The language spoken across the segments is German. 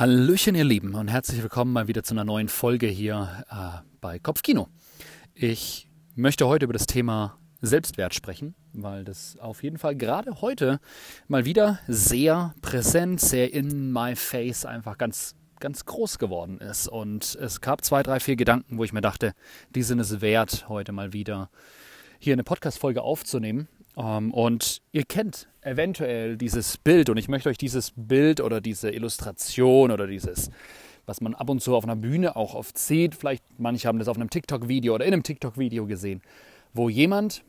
Hallöchen, ihr Lieben, und herzlich willkommen mal wieder zu einer neuen Folge hier äh, bei Kopfkino. Ich möchte heute über das Thema Selbstwert sprechen, weil das auf jeden Fall gerade heute mal wieder sehr präsent, sehr in my face einfach ganz, ganz groß geworden ist. Und es gab zwei, drei, vier Gedanken, wo ich mir dachte, die sind es wert, heute mal wieder hier eine Podcast-Folge aufzunehmen. Ähm, und ihr kennt eventuell dieses Bild und ich möchte euch dieses Bild oder diese Illustration oder dieses, was man ab und zu auf einer Bühne auch oft sieht, vielleicht manche haben das auf einem TikTok-Video oder in einem TikTok-Video gesehen, wo jemand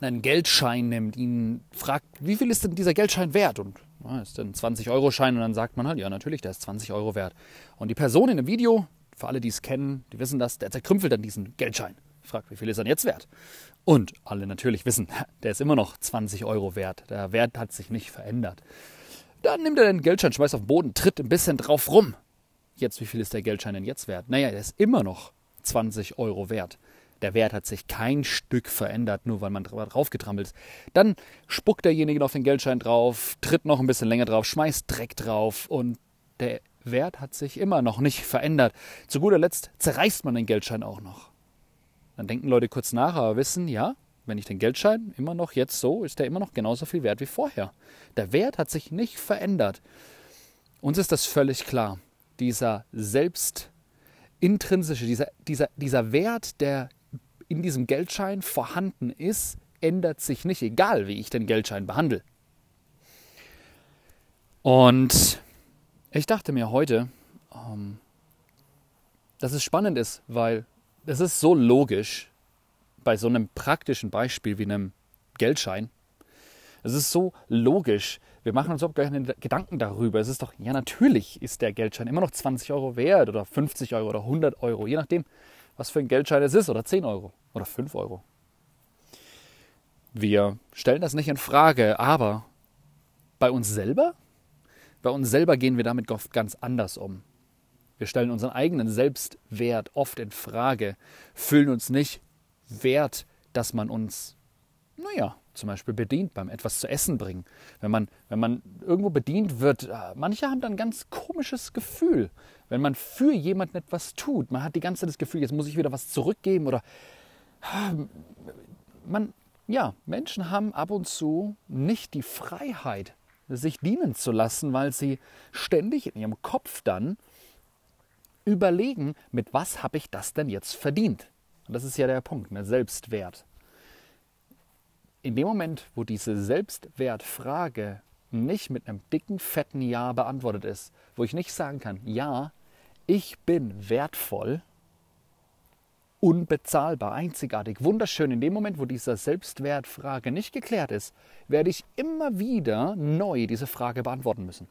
einen Geldschein nimmt, ihn fragt, wie viel ist denn dieser Geldschein wert? Und na, ist denn ein 20-Euro-Schein? Und dann sagt man halt, ja, natürlich, der ist 20 Euro wert. Und die Person in dem Video, für alle, die es kennen, die wissen das, der zerkrümpelt dann diesen Geldschein. Fragt, wie viel ist er jetzt wert? Und alle natürlich wissen, der ist immer noch 20 Euro wert. Der Wert hat sich nicht verändert. Dann nimmt er den Geldschein, schmeißt auf den Boden, tritt ein bisschen drauf rum. Jetzt, wie viel ist der Geldschein denn jetzt wert? Naja, der ist immer noch 20 Euro wert. Der Wert hat sich kein Stück verändert, nur weil man drauf getrampelt ist. Dann spuckt derjenige auf den Geldschein drauf, tritt noch ein bisschen länger drauf, schmeißt Dreck drauf und der Wert hat sich immer noch nicht verändert. Zu guter Letzt zerreißt man den Geldschein auch noch. Dann denken Leute kurz nach, aber wissen, ja, wenn ich den Geldschein immer noch jetzt so, ist der immer noch genauso viel wert wie vorher. Der Wert hat sich nicht verändert. Uns ist das völlig klar. Dieser selbst intrinsische, dieser, dieser, dieser Wert, der in diesem Geldschein vorhanden ist, ändert sich nicht, egal wie ich den Geldschein behandle. Und ich dachte mir heute, ähm, dass es spannend ist, weil es ist so logisch bei so einem praktischen Beispiel wie einem Geldschein. Es ist so logisch. Wir machen uns überhaupt keine Gedanken darüber. Es ist doch, ja, natürlich ist der Geldschein immer noch 20 Euro wert oder 50 Euro oder 100 Euro, je nachdem, was für ein Geldschein es ist, oder 10 Euro oder 5 Euro. Wir stellen das nicht in Frage, aber bei uns selber, bei uns selber gehen wir damit oft ganz anders um. Wir stellen unseren eigenen Selbstwert oft in Frage, fühlen uns nicht wert, dass man uns, naja, zum Beispiel bedient beim etwas zu essen bringen. Wenn man, wenn man irgendwo bedient wird, äh, manche haben dann ein ganz komisches Gefühl, wenn man für jemanden etwas tut. Man hat die ganze Zeit das Gefühl, jetzt muss ich wieder was zurückgeben oder man, ja, Menschen haben ab und zu nicht die Freiheit, sich dienen zu lassen, weil sie ständig in ihrem Kopf dann überlegen, mit was habe ich das denn jetzt verdient? Und das ist ja der Punkt, ne? Selbstwert. In dem Moment, wo diese Selbstwertfrage nicht mit einem dicken, fetten Ja beantwortet ist, wo ich nicht sagen kann, ja, ich bin wertvoll, unbezahlbar, einzigartig, wunderschön. In dem Moment, wo diese Selbstwertfrage nicht geklärt ist, werde ich immer wieder neu diese Frage beantworten müssen.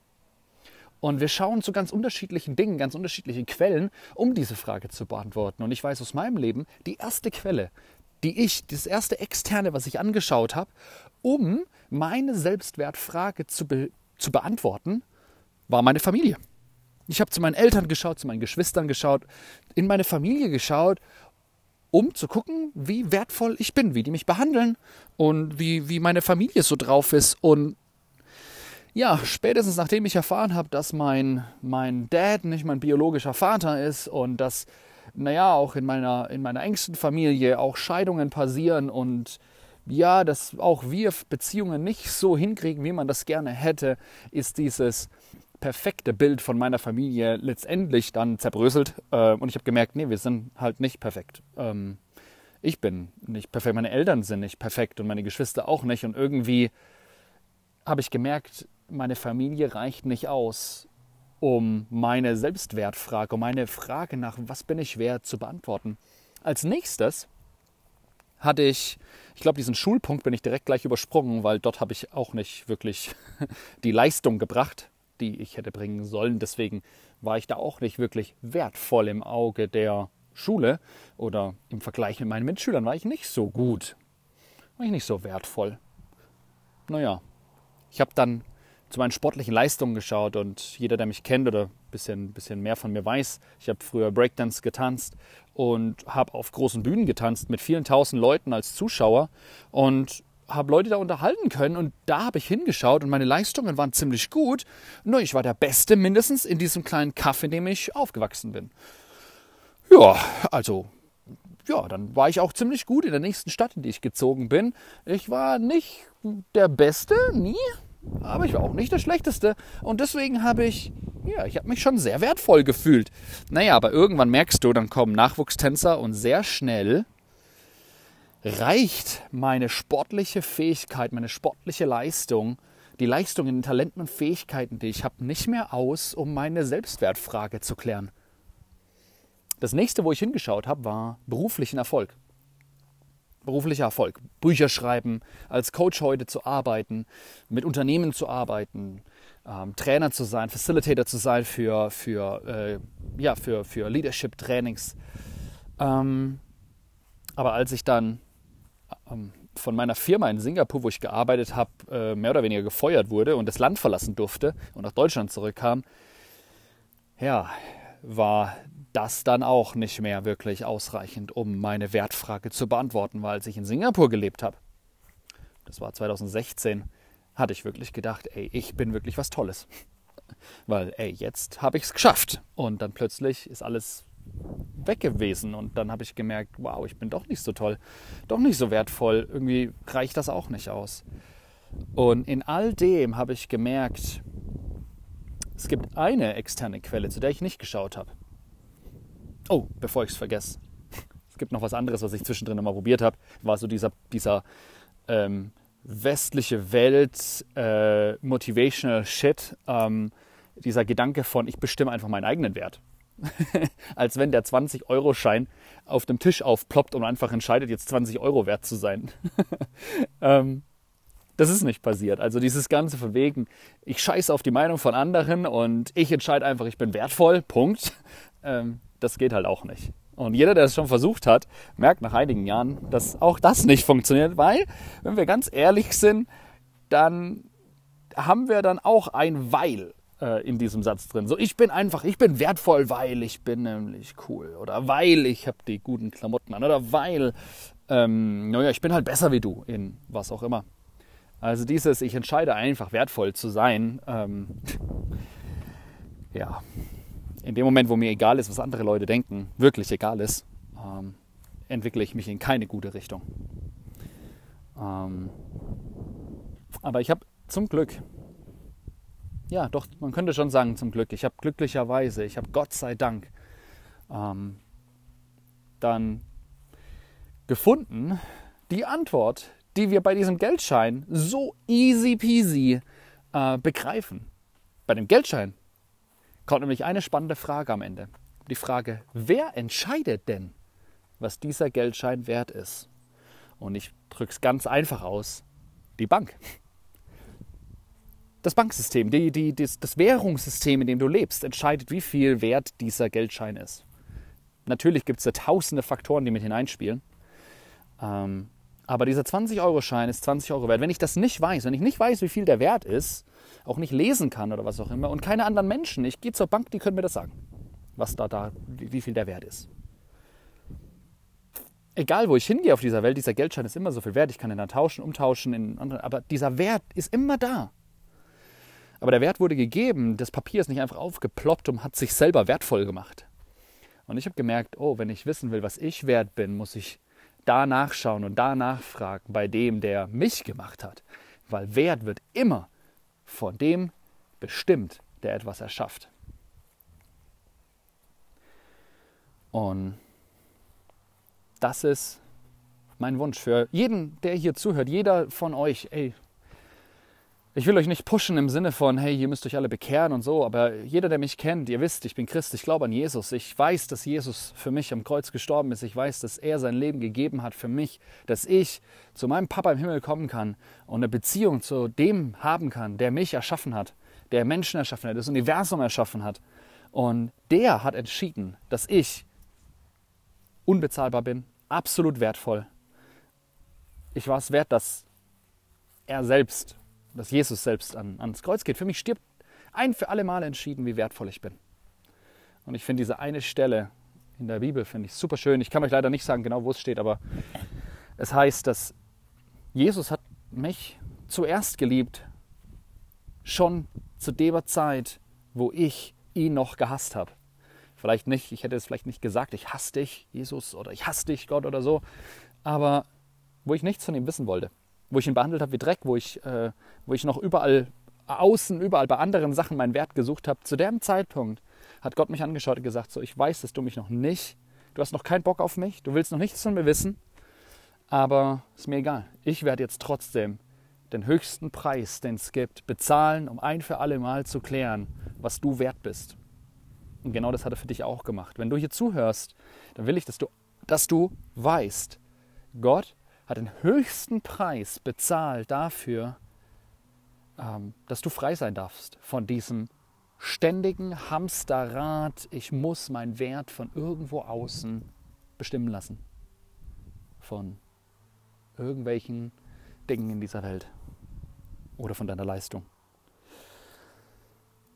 Und wir schauen zu ganz unterschiedlichen Dingen, ganz unterschiedlichen Quellen, um diese Frage zu beantworten. Und ich weiß aus meinem Leben, die erste Quelle, die ich, das erste externe, was ich angeschaut habe, um meine Selbstwertfrage zu, be zu beantworten, war meine Familie. Ich habe zu meinen Eltern geschaut, zu meinen Geschwistern geschaut, in meine Familie geschaut, um zu gucken, wie wertvoll ich bin, wie die mich behandeln und wie, wie meine Familie so drauf ist. Und ja, spätestens nachdem ich erfahren habe, dass mein, mein Dad nicht mein biologischer Vater ist und dass, naja, auch in meiner, in meiner engsten Familie auch Scheidungen passieren und ja, dass auch wir Beziehungen nicht so hinkriegen, wie man das gerne hätte, ist dieses perfekte Bild von meiner Familie letztendlich dann zerbröselt. Äh, und ich habe gemerkt, nee, wir sind halt nicht perfekt. Ähm, ich bin nicht perfekt, meine Eltern sind nicht perfekt und meine Geschwister auch nicht. Und irgendwie habe ich gemerkt, meine Familie reicht nicht aus, um meine Selbstwertfrage, um meine Frage nach, was bin ich wert, zu beantworten. Als nächstes hatte ich, ich glaube, diesen Schulpunkt bin ich direkt gleich übersprungen, weil dort habe ich auch nicht wirklich die Leistung gebracht, die ich hätte bringen sollen. Deswegen war ich da auch nicht wirklich wertvoll im Auge der Schule oder im Vergleich mit meinen Mitschülern war ich nicht so gut. War ich nicht so wertvoll. Naja, ich habe dann zu meinen sportlichen Leistungen geschaut und jeder, der mich kennt oder ein bisschen, bisschen mehr von mir weiß, ich habe früher Breakdance getanzt und habe auf großen Bühnen getanzt mit vielen tausend Leuten als Zuschauer und habe Leute da unterhalten können und da habe ich hingeschaut und meine Leistungen waren ziemlich gut. Nur ich war der Beste mindestens in diesem kleinen Kaff, in dem ich aufgewachsen bin. Ja, also ja, dann war ich auch ziemlich gut in der nächsten Stadt, in die ich gezogen bin. Ich war nicht der Beste, nie, aber ich war auch nicht der Schlechteste. Und deswegen habe ich, ja, ich habe mich schon sehr wertvoll gefühlt. Naja, aber irgendwann merkst du, dann kommen Nachwuchstänzer und sehr schnell reicht meine sportliche Fähigkeit, meine sportliche Leistung, die Leistung in den Talenten und Fähigkeiten, die ich habe, nicht mehr aus, um meine Selbstwertfrage zu klären. Das nächste, wo ich hingeschaut habe, war beruflichen Erfolg. Beruflicher Erfolg. Bücher schreiben, als Coach heute zu arbeiten, mit Unternehmen zu arbeiten, ähm, Trainer zu sein, Facilitator zu sein für, für, äh, ja, für, für Leadership-Trainings. Ähm, aber als ich dann ähm, von meiner Firma in Singapur, wo ich gearbeitet habe, äh, mehr oder weniger gefeuert wurde und das Land verlassen durfte und nach Deutschland zurückkam, ja, war das dann auch nicht mehr wirklich ausreichend, um meine Wertfrage zu beantworten, weil als ich in Singapur gelebt habe, das war 2016, hatte ich wirklich gedacht, ey, ich bin wirklich was Tolles. Weil, ey, jetzt habe ich es geschafft. Und dann plötzlich ist alles weg gewesen. Und dann habe ich gemerkt, wow, ich bin doch nicht so toll, doch nicht so wertvoll. Irgendwie reicht das auch nicht aus. Und in all dem habe ich gemerkt, es gibt eine externe Quelle, zu der ich nicht geschaut habe. Oh, bevor ich es vergesse. Es gibt noch was anderes, was ich zwischendrin mal probiert habe. War so dieser, dieser ähm, westliche Welt äh, Motivational Shit. Ähm, dieser Gedanke von, ich bestimme einfach meinen eigenen Wert. Als wenn der 20-Euro-Schein auf dem Tisch aufploppt und einfach entscheidet, jetzt 20 Euro wert zu sein. ähm, das ist nicht passiert. Also dieses Ganze von wegen, ich scheiße auf die Meinung von anderen und ich entscheide einfach, ich bin wertvoll, Punkt. Ähm, das geht halt auch nicht. Und jeder, der es schon versucht hat, merkt nach einigen Jahren, dass auch das nicht funktioniert, weil, wenn wir ganz ehrlich sind, dann haben wir dann auch ein Weil äh, in diesem Satz drin. So, ich bin einfach, ich bin wertvoll, weil ich bin nämlich cool oder weil ich habe die guten Klamotten an oder weil, ähm, naja, ich bin halt besser wie du in was auch immer. Also dieses, ich entscheide einfach wertvoll zu sein, ähm, ja, in dem Moment, wo mir egal ist, was andere Leute denken, wirklich egal ist, ähm, entwickle ich mich in keine gute Richtung. Ähm, aber ich habe zum Glück, ja doch, man könnte schon sagen zum Glück, ich habe glücklicherweise, ich habe Gott sei Dank ähm, dann gefunden, die Antwort, die wir bei diesem Geldschein so easy peasy äh, begreifen. Bei dem Geldschein kommt nämlich eine spannende Frage am Ende. Die Frage, wer entscheidet denn, was dieser Geldschein wert ist? Und ich drücke es ganz einfach aus. Die Bank. Das Banksystem, die, die, das, das Währungssystem, in dem du lebst, entscheidet, wie viel wert dieser Geldschein ist. Natürlich gibt es da tausende Faktoren, die mit hineinspielen. Ähm, aber dieser 20-Euro-Schein ist 20 Euro wert. Wenn ich das nicht weiß, wenn ich nicht weiß, wie viel der wert ist, auch nicht lesen kann oder was auch immer und keine anderen Menschen, ich gehe zur Bank, die können mir das sagen, was da, da, wie viel der wert ist. Egal, wo ich hingehe auf dieser Welt, dieser Geldschein ist immer so viel wert. Ich kann ihn dann tauschen, umtauschen, in andere, aber dieser Wert ist immer da. Aber der Wert wurde gegeben, das Papier ist nicht einfach aufgeploppt und hat sich selber wertvoll gemacht. Und ich habe gemerkt, oh, wenn ich wissen will, was ich wert bin, muss ich da nachschauen und da nachfragen bei dem, der mich gemacht hat. Weil Wert wird immer von dem bestimmt, der etwas erschafft. Und das ist mein Wunsch für jeden, der hier zuhört, jeder von euch. Ey, ich will euch nicht pushen im Sinne von, hey, ihr müsst euch alle bekehren und so, aber jeder, der mich kennt, ihr wisst, ich bin Christ, ich glaube an Jesus. Ich weiß, dass Jesus für mich am Kreuz gestorben ist. Ich weiß, dass er sein Leben gegeben hat für mich, dass ich zu meinem Papa im Himmel kommen kann und eine Beziehung zu dem haben kann, der mich erschaffen hat, der Menschen erschaffen hat, das Universum erschaffen hat. Und der hat entschieden, dass ich unbezahlbar bin, absolut wertvoll. Ich war es wert, dass er selbst dass Jesus selbst an, ans Kreuz geht. Für mich stirbt ein für alle Mal entschieden, wie wertvoll ich bin. Und ich finde diese eine Stelle in der Bibel, finde ich super schön. Ich kann euch leider nicht sagen genau, wo es steht, aber es heißt, dass Jesus hat mich zuerst geliebt, schon zu der Zeit, wo ich ihn noch gehasst habe. Vielleicht nicht, ich hätte es vielleicht nicht gesagt, ich hasse dich, Jesus, oder ich hasse dich, Gott, oder so, aber wo ich nichts von ihm wissen wollte, wo ich ihn behandelt habe wie Dreck, wo ich, äh, wo ich noch überall außen, überall bei anderen Sachen meinen Wert gesucht habe, zu dem Zeitpunkt hat Gott mich angeschaut und gesagt, so, ich weiß, dass du mich noch nicht, du hast noch keinen Bock auf mich, du willst noch nichts von mir wissen, aber ist mir egal. Ich werde jetzt trotzdem den höchsten Preis, den es gibt, bezahlen, um ein für alle Mal zu klären, was du wert bist. Und genau das hat er für dich auch gemacht. Wenn du hier zuhörst, dann will ich, dass du, dass du weißt, Gott hat den höchsten Preis bezahlt dafür, ähm, dass du frei sein darfst von diesem ständigen Hamsterrad, ich muss meinen Wert von irgendwo außen bestimmen lassen. Von irgendwelchen Dingen in dieser Welt oder von deiner Leistung.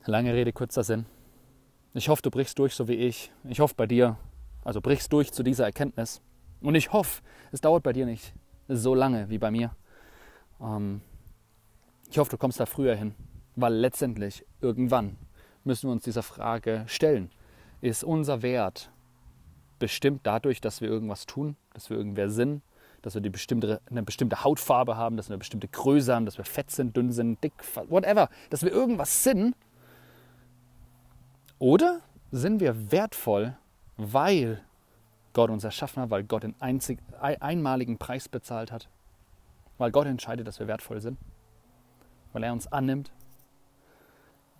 Lange Rede, kurzer Sinn. Ich hoffe, du brichst durch, so wie ich. Ich hoffe bei dir, also brichst durch zu dieser Erkenntnis. Und ich hoffe, es dauert bei dir nicht so lange wie bei mir. Ähm, ich hoffe, du kommst da früher hin, weil letztendlich irgendwann müssen wir uns dieser Frage stellen. Ist unser Wert bestimmt dadurch, dass wir irgendwas tun, dass wir irgendwer sind, dass wir bestimmte, eine bestimmte Hautfarbe haben, dass wir eine bestimmte Größe haben, dass wir fett sind, dünn sind, dick, whatever, dass wir irgendwas sind? Oder sind wir wertvoll, weil Gott uns erschaffen hat, weil Gott den einzig, einmaligen Preis bezahlt hat, weil Gott entscheidet, dass wir wertvoll sind, weil er uns annimmt,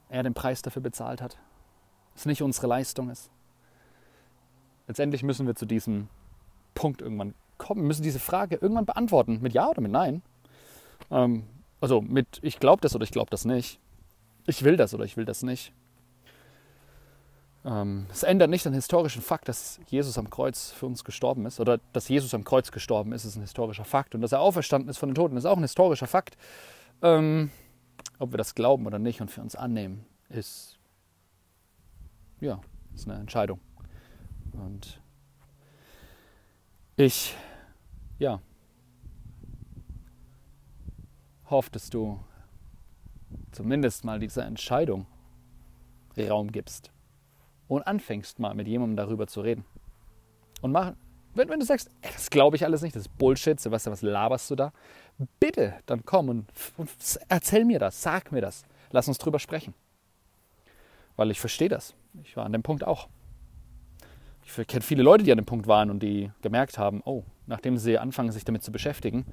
er den Preis dafür bezahlt hat, es nicht unsere Leistung ist. Letztendlich müssen wir zu diesem Punkt irgendwann kommen, müssen diese Frage irgendwann beantworten, mit Ja oder mit Nein. Ähm, also mit ich glaube das oder ich glaube das nicht. Ich will das oder ich will das nicht. Ähm, es ändert nicht den historischen Fakt, dass Jesus am Kreuz für uns gestorben ist oder dass Jesus am Kreuz gestorben ist, ist ein historischer Fakt. Und dass er auferstanden ist von den Toten, ist auch ein historischer Fakt. Ähm, ob wir das glauben oder nicht und für uns annehmen, ist, ja, ist eine Entscheidung. Und ich ja, hoffe, dass du zumindest mal dieser Entscheidung Raum gibst und anfängst mal mit jemandem darüber zu reden. Und mach, wenn, wenn du sagst, ey, das glaube ich alles nicht, das ist Bullshit, Sebastian, was laberst du da? Bitte, dann komm und, und erzähl mir das, sag mir das, lass uns drüber sprechen. Weil ich verstehe das. Ich war an dem Punkt auch. Ich kenne viele Leute, die an dem Punkt waren und die gemerkt haben, oh, nachdem sie anfangen, sich damit zu beschäftigen,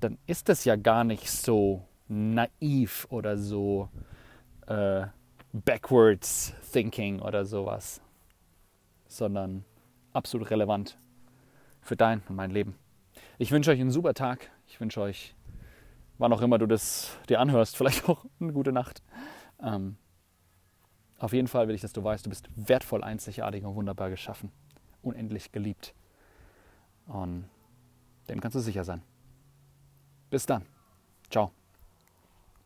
dann ist das ja gar nicht so naiv oder so äh, backwards thinking oder sowas, sondern absolut relevant für dein und mein Leben. Ich wünsche euch einen super Tag. Ich wünsche euch, wann auch immer du das dir anhörst, vielleicht auch eine gute Nacht. Ähm, auf jeden Fall will ich, dass du weißt, du bist wertvoll, einzigartig und wunderbar geschaffen, unendlich geliebt. Und dem kannst du sicher sein. Bis dann. Ciao.